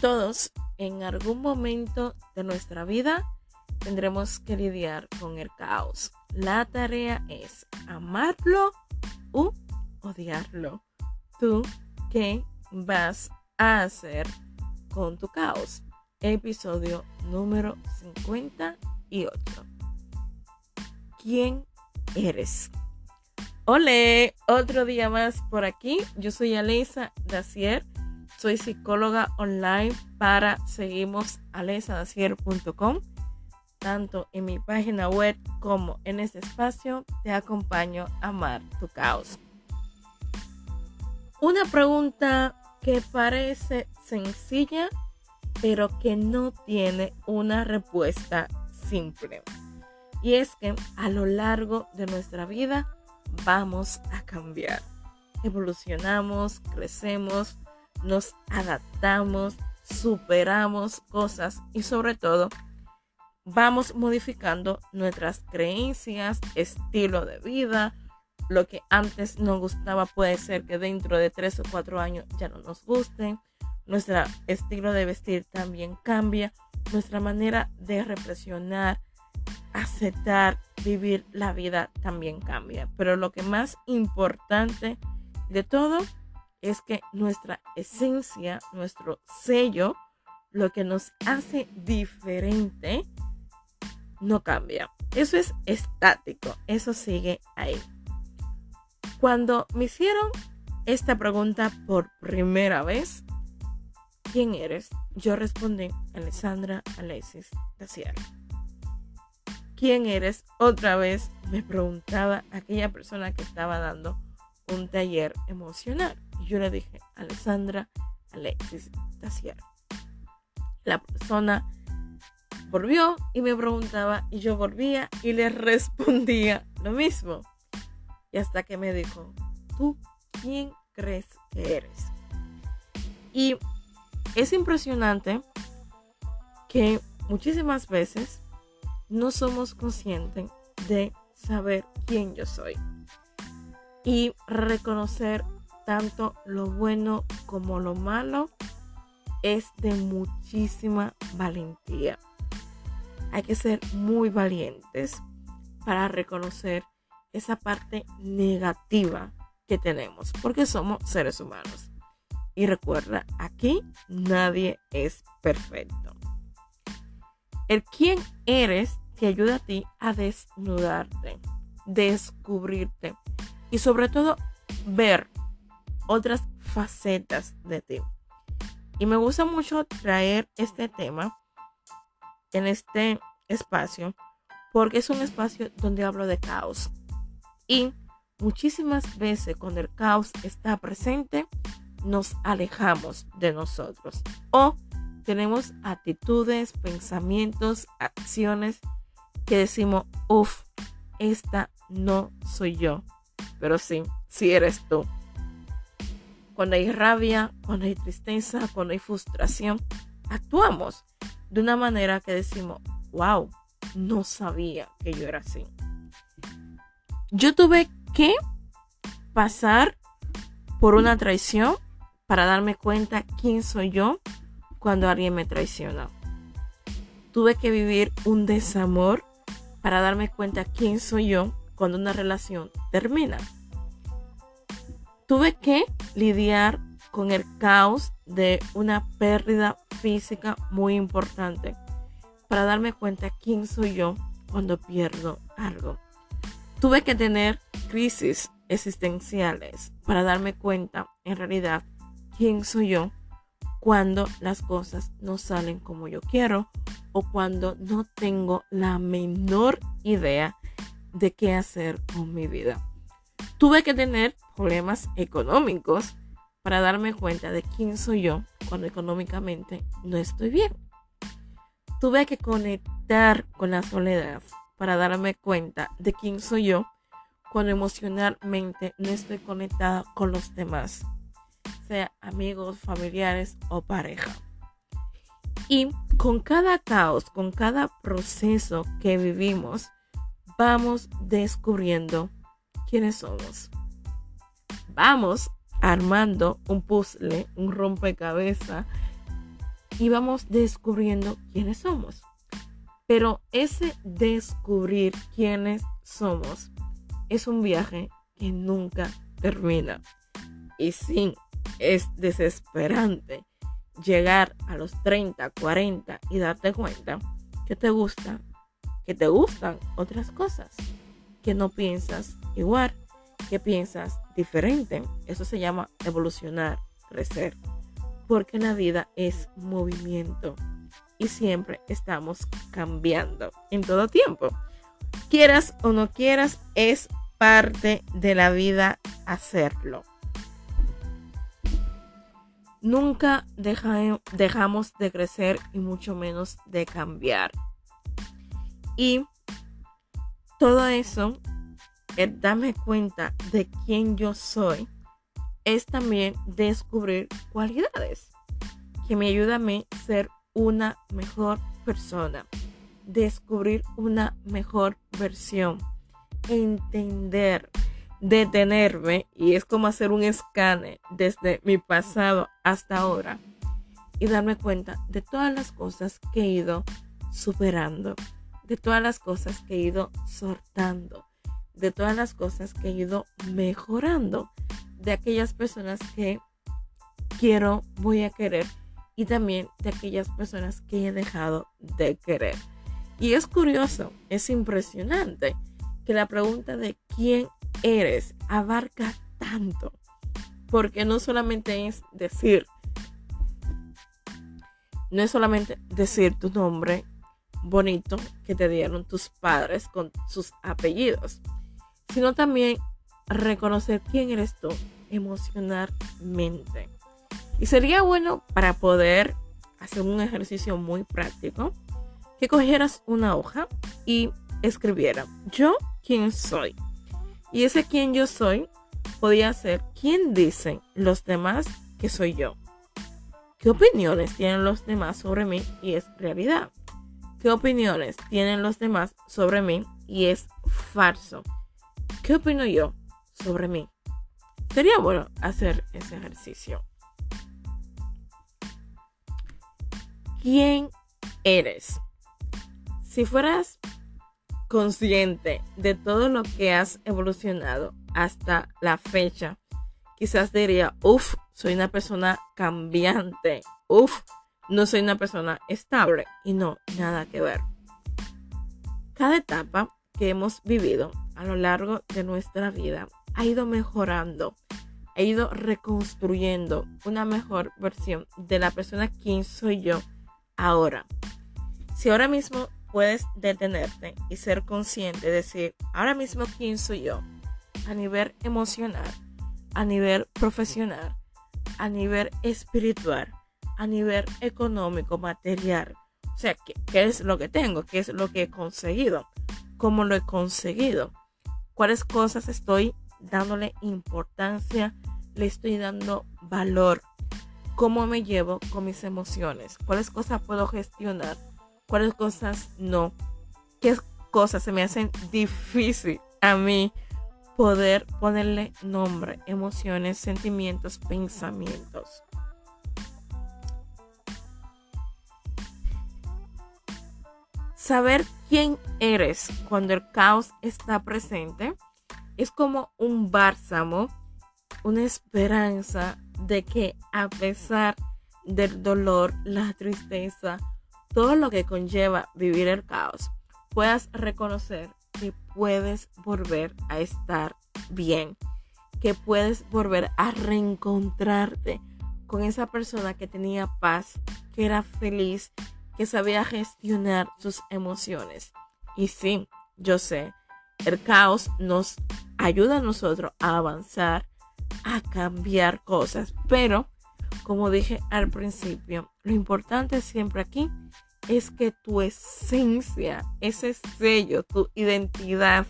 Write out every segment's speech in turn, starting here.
Todos en algún momento de nuestra vida tendremos que lidiar con el caos. La tarea es amarlo u odiarlo. ¿Tú qué vas a hacer con tu caos? Episodio número 58. ¿Quién eres? Hola, otro día más por aquí. Yo soy Alisa Dacier soy psicóloga online para seguimosalesadacier.com. Tanto en mi página web como en este espacio te acompaño a amar tu caos. Una pregunta que parece sencilla, pero que no tiene una respuesta simple. Y es que a lo largo de nuestra vida vamos a cambiar. Evolucionamos, crecemos, nos adaptamos, superamos cosas y sobre todo vamos modificando nuestras creencias, estilo de vida. Lo que antes nos gustaba puede ser que dentro de tres o cuatro años ya no nos guste. Nuestro estilo de vestir también cambia. Nuestra manera de represionar, aceptar, vivir la vida también cambia. Pero lo que más importante de todo es que nuestra esencia, nuestro sello, lo que nos hace diferente, no cambia. Eso es estático, eso sigue ahí. Cuando me hicieron esta pregunta por primera vez, ¿quién eres? Yo respondí, Alessandra Alexis Dacier. ¿Quién eres? Otra vez me preguntaba aquella persona que estaba dando un taller emocional yo le dije, Alessandra Alexis Tassier. La persona volvió y me preguntaba y yo volvía y le respondía lo mismo. Y hasta que me dijo, ¿tú quién crees que eres? Y es impresionante que muchísimas veces no somos conscientes de saber quién yo soy y reconocer tanto lo bueno como lo malo es de muchísima valentía. Hay que ser muy valientes para reconocer esa parte negativa que tenemos, porque somos seres humanos. Y recuerda, aquí nadie es perfecto. El quién eres te ayuda a ti a desnudarte, descubrirte y sobre todo ver otras facetas de ti. Y me gusta mucho traer este tema en este espacio porque es un espacio donde hablo de caos. Y muchísimas veces cuando el caos está presente, nos alejamos de nosotros o tenemos actitudes, pensamientos, acciones que decimos, uff, esta no soy yo, pero sí, sí eres tú cuando hay rabia, cuando hay tristeza, cuando hay frustración, actuamos de una manera que decimos, wow, no sabía que yo era así. Yo tuve que pasar por una traición para darme cuenta quién soy yo cuando alguien me traiciona. Tuve que vivir un desamor para darme cuenta quién soy yo cuando una relación termina tuve que lidiar con el caos de una pérdida física muy importante para darme cuenta quién soy yo cuando pierdo algo. Tuve que tener crisis existenciales para darme cuenta en realidad quién soy yo cuando las cosas no salen como yo quiero o cuando no tengo la menor idea de qué hacer con mi vida. Tuve que tener problemas económicos para darme cuenta de quién soy yo cuando económicamente no estoy bien. Tuve que conectar con la soledad para darme cuenta de quién soy yo cuando emocionalmente no estoy conectada con los demás, sea amigos, familiares o pareja. Y con cada caos, con cada proceso que vivimos, vamos descubriendo quiénes somos. Vamos armando un puzzle, un rompecabezas y vamos descubriendo quiénes somos. Pero ese descubrir quiénes somos es un viaje que nunca termina. Y sí, es desesperante llegar a los 30, 40 y darte cuenta que te gusta, que te gustan otras cosas, que no piensas igual, que piensas diferente. Eso se llama evolucionar, crecer, porque la vida es movimiento y siempre estamos cambiando en todo tiempo. Quieras o no quieras, es parte de la vida hacerlo. Nunca dejamos de crecer y mucho menos de cambiar. Y todo eso, el darme cuenta de quién yo soy, es también descubrir cualidades que me ayudan a mí ser una mejor persona, descubrir una mejor versión, entender, detenerme y es como hacer un escane desde mi pasado hasta ahora y darme cuenta de todas las cosas que he ido superando, de todas las cosas que he ido sortando, de todas las cosas que he ido mejorando, de aquellas personas que quiero, voy a querer y también de aquellas personas que he dejado de querer. Y es curioso, es impresionante que la pregunta de quién eres abarca tanto. Porque no solamente es decir, no es solamente decir tu nombre bonito que te dieron tus padres con sus apellidos, sino también reconocer quién eres tú emocionalmente. Y sería bueno para poder hacer un ejercicio muy práctico que cogieras una hoja y escribiera yo quién soy y ese quien yo soy podía ser quién dicen los demás que soy yo. ¿Qué opiniones tienen los demás sobre mí y es realidad? ¿Qué opiniones tienen los demás sobre mí y es falso? ¿Qué opino yo sobre mí? Sería bueno hacer ese ejercicio. ¿Quién eres? Si fueras consciente de todo lo que has evolucionado hasta la fecha, quizás diría, uff, soy una persona cambiante, uff, no soy una persona estable y no, nada que ver. Cada etapa que hemos vivido a lo largo de nuestra vida ha ido mejorando, ha ido reconstruyendo una mejor versión de la persona quien soy yo ahora. Si ahora mismo puedes detenerte y ser consciente, decir, ahora mismo quién soy yo, a nivel emocional, a nivel profesional, a nivel espiritual, a nivel económico, material. O sea, ¿qué, ¿qué, es lo que tengo? ¿Qué es lo que he conseguido? ¿Cómo lo he conseguido? ¿Cuáles cosas estoy dándole importancia? ¿Le estoy dando valor? ¿Cómo me llevo con mis emociones? ¿Cuáles cosas puedo gestionar? cuáles cosas no, qué cosas se me hacen difícil a mí poder ponerle nombre, emociones, sentimientos, pensamientos. Saber quién eres cuando el caos está presente es como un bálsamo, una esperanza de que a pesar del dolor, la tristeza, todo lo que conlleva vivir el caos, puedas reconocer que puedes volver a estar bien, que puedes volver a reencontrarte con esa persona que tenía paz, que era feliz, que sabía gestionar sus emociones. Y sí, yo sé, el caos nos ayuda a nosotros a avanzar, a cambiar cosas, pero como dije al principio, lo importante siempre aquí es que tu esencia, ese sello, tu identidad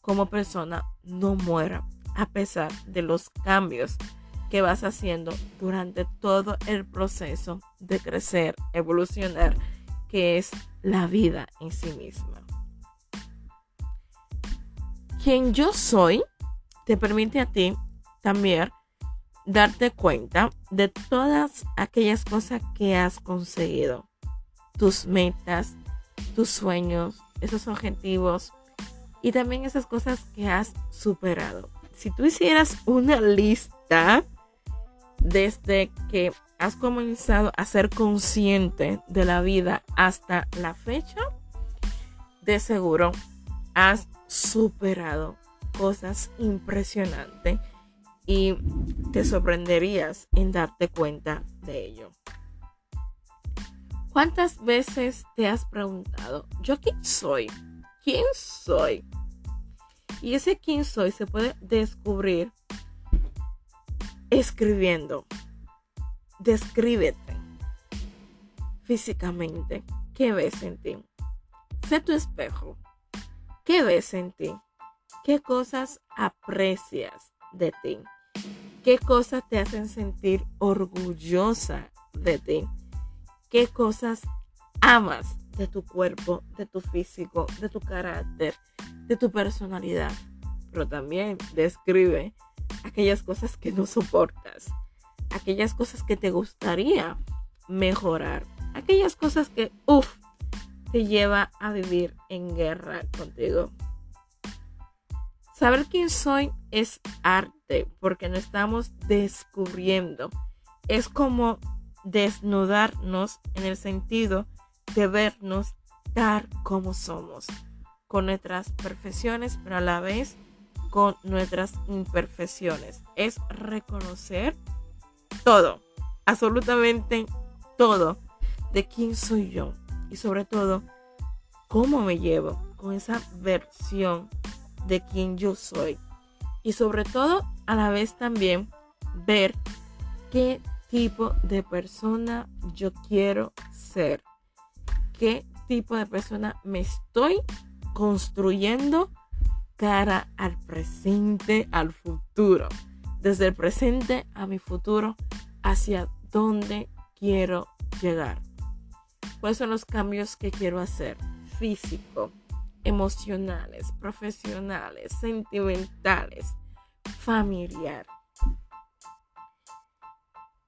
como persona no muera a pesar de los cambios que vas haciendo durante todo el proceso de crecer, evolucionar, que es la vida en sí misma. Quien yo soy te permite a ti también darte cuenta de todas aquellas cosas que has conseguido, tus metas, tus sueños, esos objetivos y también esas cosas que has superado. Si tú hicieras una lista desde que has comenzado a ser consciente de la vida hasta la fecha, de seguro has superado cosas impresionantes y te sorprenderías en darte cuenta de ello. ¿Cuántas veces te has preguntado, yo quién soy? ¿Quién soy? Y ese quién soy se puede descubrir escribiendo. Descríbete físicamente. ¿Qué ves en ti? Sé tu espejo. ¿Qué ves en ti? ¿Qué cosas aprecias de ti? ¿Qué cosas te hacen sentir orgullosa de ti? ¿Qué cosas amas de tu cuerpo, de tu físico, de tu carácter, de tu personalidad? Pero también describe aquellas cosas que no soportas, aquellas cosas que te gustaría mejorar, aquellas cosas que, uff, te lleva a vivir en guerra contigo. Saber quién soy es arte porque no estamos descubriendo. Es como desnudarnos en el sentido de vernos tal como somos, con nuestras perfecciones, pero a la vez con nuestras imperfecciones. Es reconocer todo, absolutamente todo de quién soy yo y sobre todo cómo me llevo con esa versión de quién yo soy. Y sobre todo, a la vez también ver qué tipo de persona yo quiero ser. Qué tipo de persona me estoy construyendo al presente, al futuro. Desde el presente a mi futuro, hacia dónde quiero llegar. ¿Cuáles son los cambios que quiero hacer? Físico, emocionales, profesionales, sentimentales, familiar.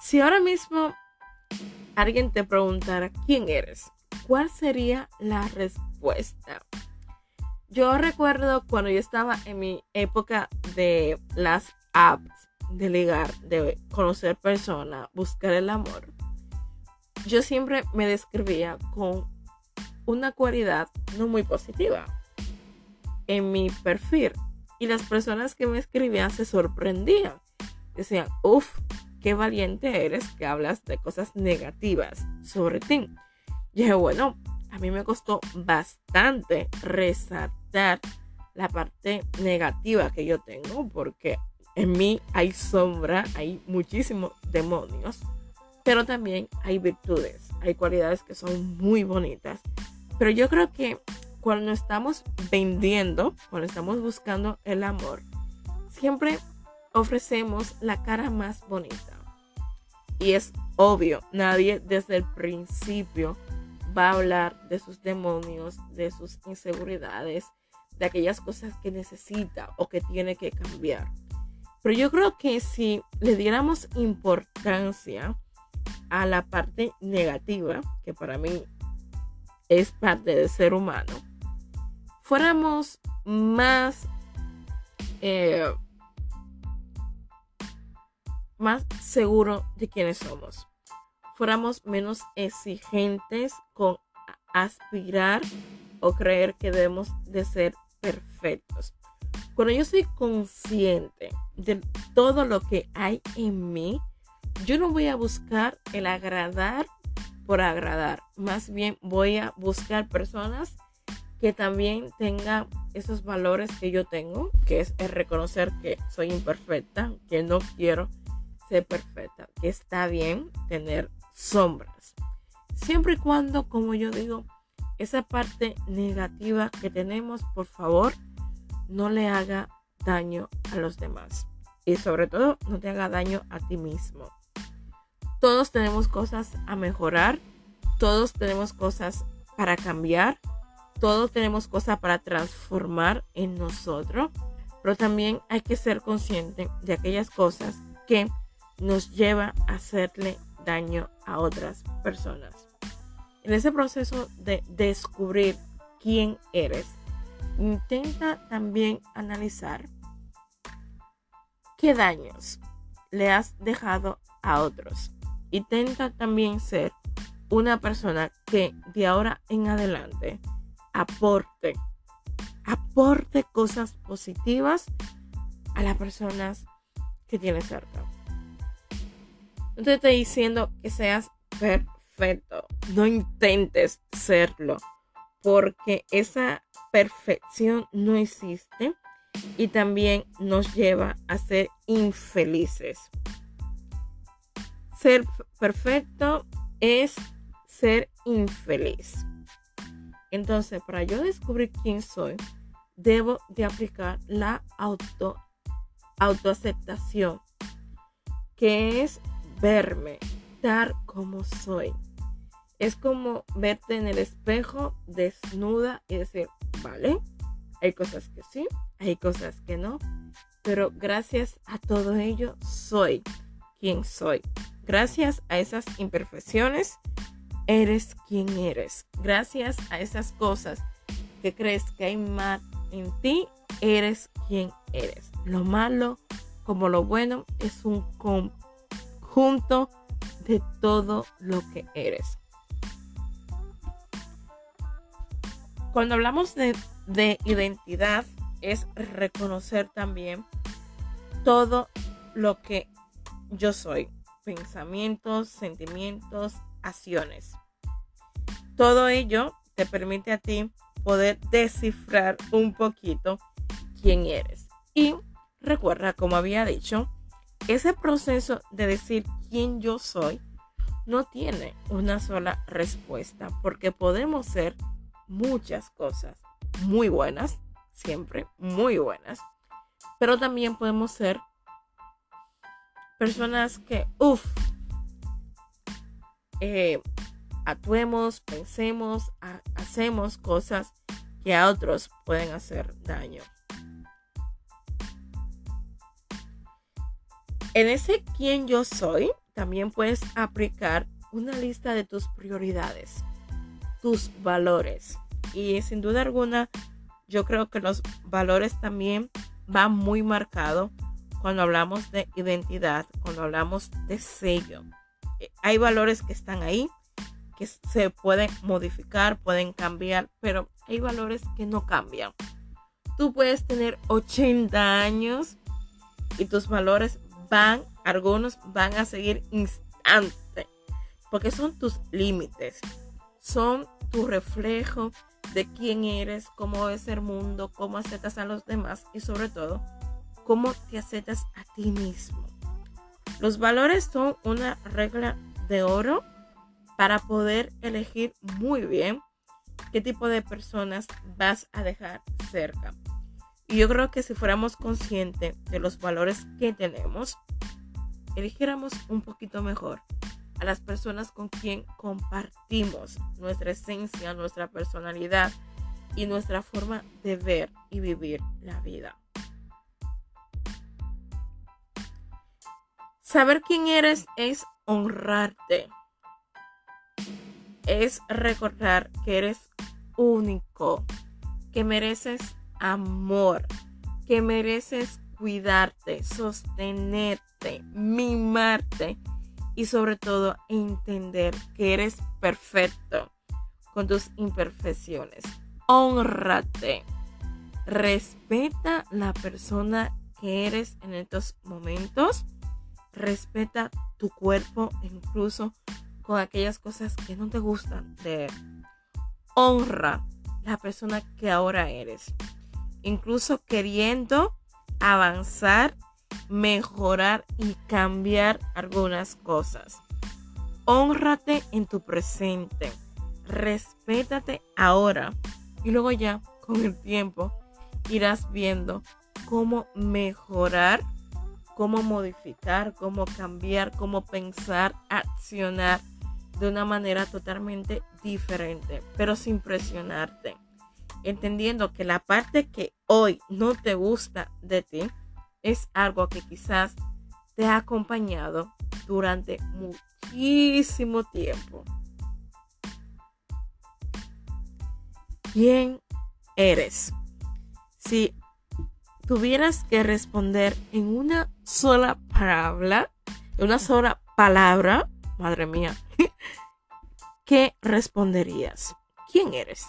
Si ahora mismo alguien te preguntara quién eres, ¿cuál sería la respuesta? Yo recuerdo cuando yo estaba en mi época de las apps de ligar, de conocer personas, buscar el amor. Yo siempre me describía con una cualidad no muy positiva en mi perfil. Y las personas que me escribían se sorprendían. Decían, uff, qué valiente eres que hablas de cosas negativas sobre ti. Y dije, bueno, a mí me costó bastante resaltar la parte negativa que yo tengo, porque en mí hay sombra, hay muchísimos demonios, pero también hay virtudes, hay cualidades que son muy bonitas pero yo creo que cuando estamos vendiendo, cuando estamos buscando el amor, siempre ofrecemos la cara más bonita. Y es obvio, nadie desde el principio va a hablar de sus demonios, de sus inseguridades, de aquellas cosas que necesita o que tiene que cambiar. Pero yo creo que si le diéramos importancia a la parte negativa, que para mí es parte del ser humano, fuéramos más, eh, más seguros de quiénes somos, fuéramos menos exigentes con aspirar o creer que debemos de ser perfectos. Cuando yo soy consciente de todo lo que hay en mí, yo no voy a buscar el agradar por agradar. Más bien voy a buscar personas que también tengan esos valores que yo tengo, que es el reconocer que soy imperfecta, que no quiero ser perfecta, que está bien tener sombras. Siempre y cuando, como yo digo, esa parte negativa que tenemos, por favor, no le haga daño a los demás. Y sobre todo, no te haga daño a ti mismo. Todos tenemos cosas a mejorar, todos tenemos cosas para cambiar, todos tenemos cosas para transformar en nosotros, pero también hay que ser consciente de aquellas cosas que nos lleva a hacerle daño a otras personas. En ese proceso de descubrir quién eres, intenta también analizar qué daños le has dejado a otros. Intenta también ser una persona que de ahora en adelante aporte, aporte cosas positivas a las personas que tienes cerca. No te estoy diciendo que seas perfecto, no intentes serlo, porque esa perfección no existe y también nos lleva a ser infelices. Ser perfecto es ser infeliz. Entonces, para yo descubrir quién soy, debo de aplicar la auto, autoaceptación, que es verme, dar como soy. Es como verte en el espejo desnuda y decir, vale, hay cosas que sí, hay cosas que no, pero gracias a todo ello soy quien soy. Gracias a esas imperfecciones, eres quien eres. Gracias a esas cosas que crees que hay mal en ti, eres quien eres. Lo malo como lo bueno es un de todo lo que eres. Cuando hablamos de, de identidad, es reconocer también todo lo que yo soy pensamientos, sentimientos, acciones. Todo ello te permite a ti poder descifrar un poquito quién eres. Y recuerda, como había dicho, ese proceso de decir quién yo soy no tiene una sola respuesta, porque podemos ser muchas cosas muy buenas, siempre muy buenas, pero también podemos ser personas que, uff, eh, actuemos, pensemos, hacemos cosas que a otros pueden hacer daño. En ese quién yo soy, también puedes aplicar una lista de tus prioridades, tus valores. Y sin duda alguna, yo creo que los valores también van muy marcados cuando hablamos de identidad, cuando hablamos de sello. Eh, hay valores que están ahí, que se pueden modificar, pueden cambiar, pero hay valores que no cambian. Tú puedes tener 80 años y tus valores van, algunos van a seguir instante, porque son tus límites, son tu reflejo de quién eres, cómo es el mundo, cómo aceptas a los demás y sobre todo cómo te aceptas a ti mismo. Los valores son una regla de oro para poder elegir muy bien qué tipo de personas vas a dejar cerca. Y yo creo que si fuéramos conscientes de los valores que tenemos, eligiéramos un poquito mejor a las personas con quien compartimos nuestra esencia, nuestra personalidad y nuestra forma de ver y vivir la vida. Saber quién eres es honrarte. Es recordar que eres único, que mereces amor, que mereces cuidarte, sostenerte, mimarte y sobre todo entender que eres perfecto con tus imperfecciones. Honrate. Respeta la persona que eres en estos momentos respeta tu cuerpo incluso con aquellas cosas que no te gustan de honra la persona que ahora eres incluso queriendo avanzar mejorar y cambiar algunas cosas. Honrate en tu presente. Respétate ahora. Y luego ya con el tiempo irás viendo cómo mejorar cómo modificar, cómo cambiar, cómo pensar, accionar de una manera totalmente diferente, pero sin presionarte. Entendiendo que la parte que hoy no te gusta de ti es algo que quizás te ha acompañado durante muchísimo tiempo. ¿Quién eres? Si tuvieras que responder en una sola palabra, en una sola palabra, madre mía, ¿qué responderías? ¿Quién eres?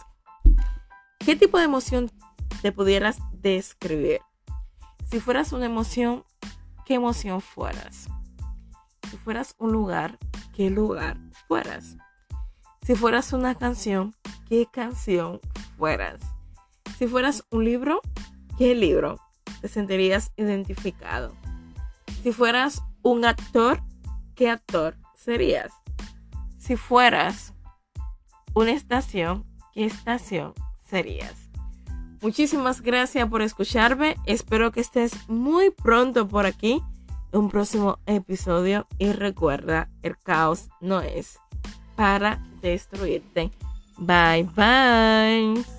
¿Qué tipo de emoción te pudieras describir? Si fueras una emoción, ¿qué emoción fueras? Si fueras un lugar, ¿qué lugar fueras? Si fueras una canción, ¿qué canción fueras? Si fueras un libro, ¿qué libro te sentirías identificado? Si fueras un actor, ¿qué actor serías? Si fueras una estación, ¿qué estación serías? Muchísimas gracias por escucharme. Espero que estés muy pronto por aquí un próximo episodio. Y recuerda, el caos no es para destruirte. Bye bye.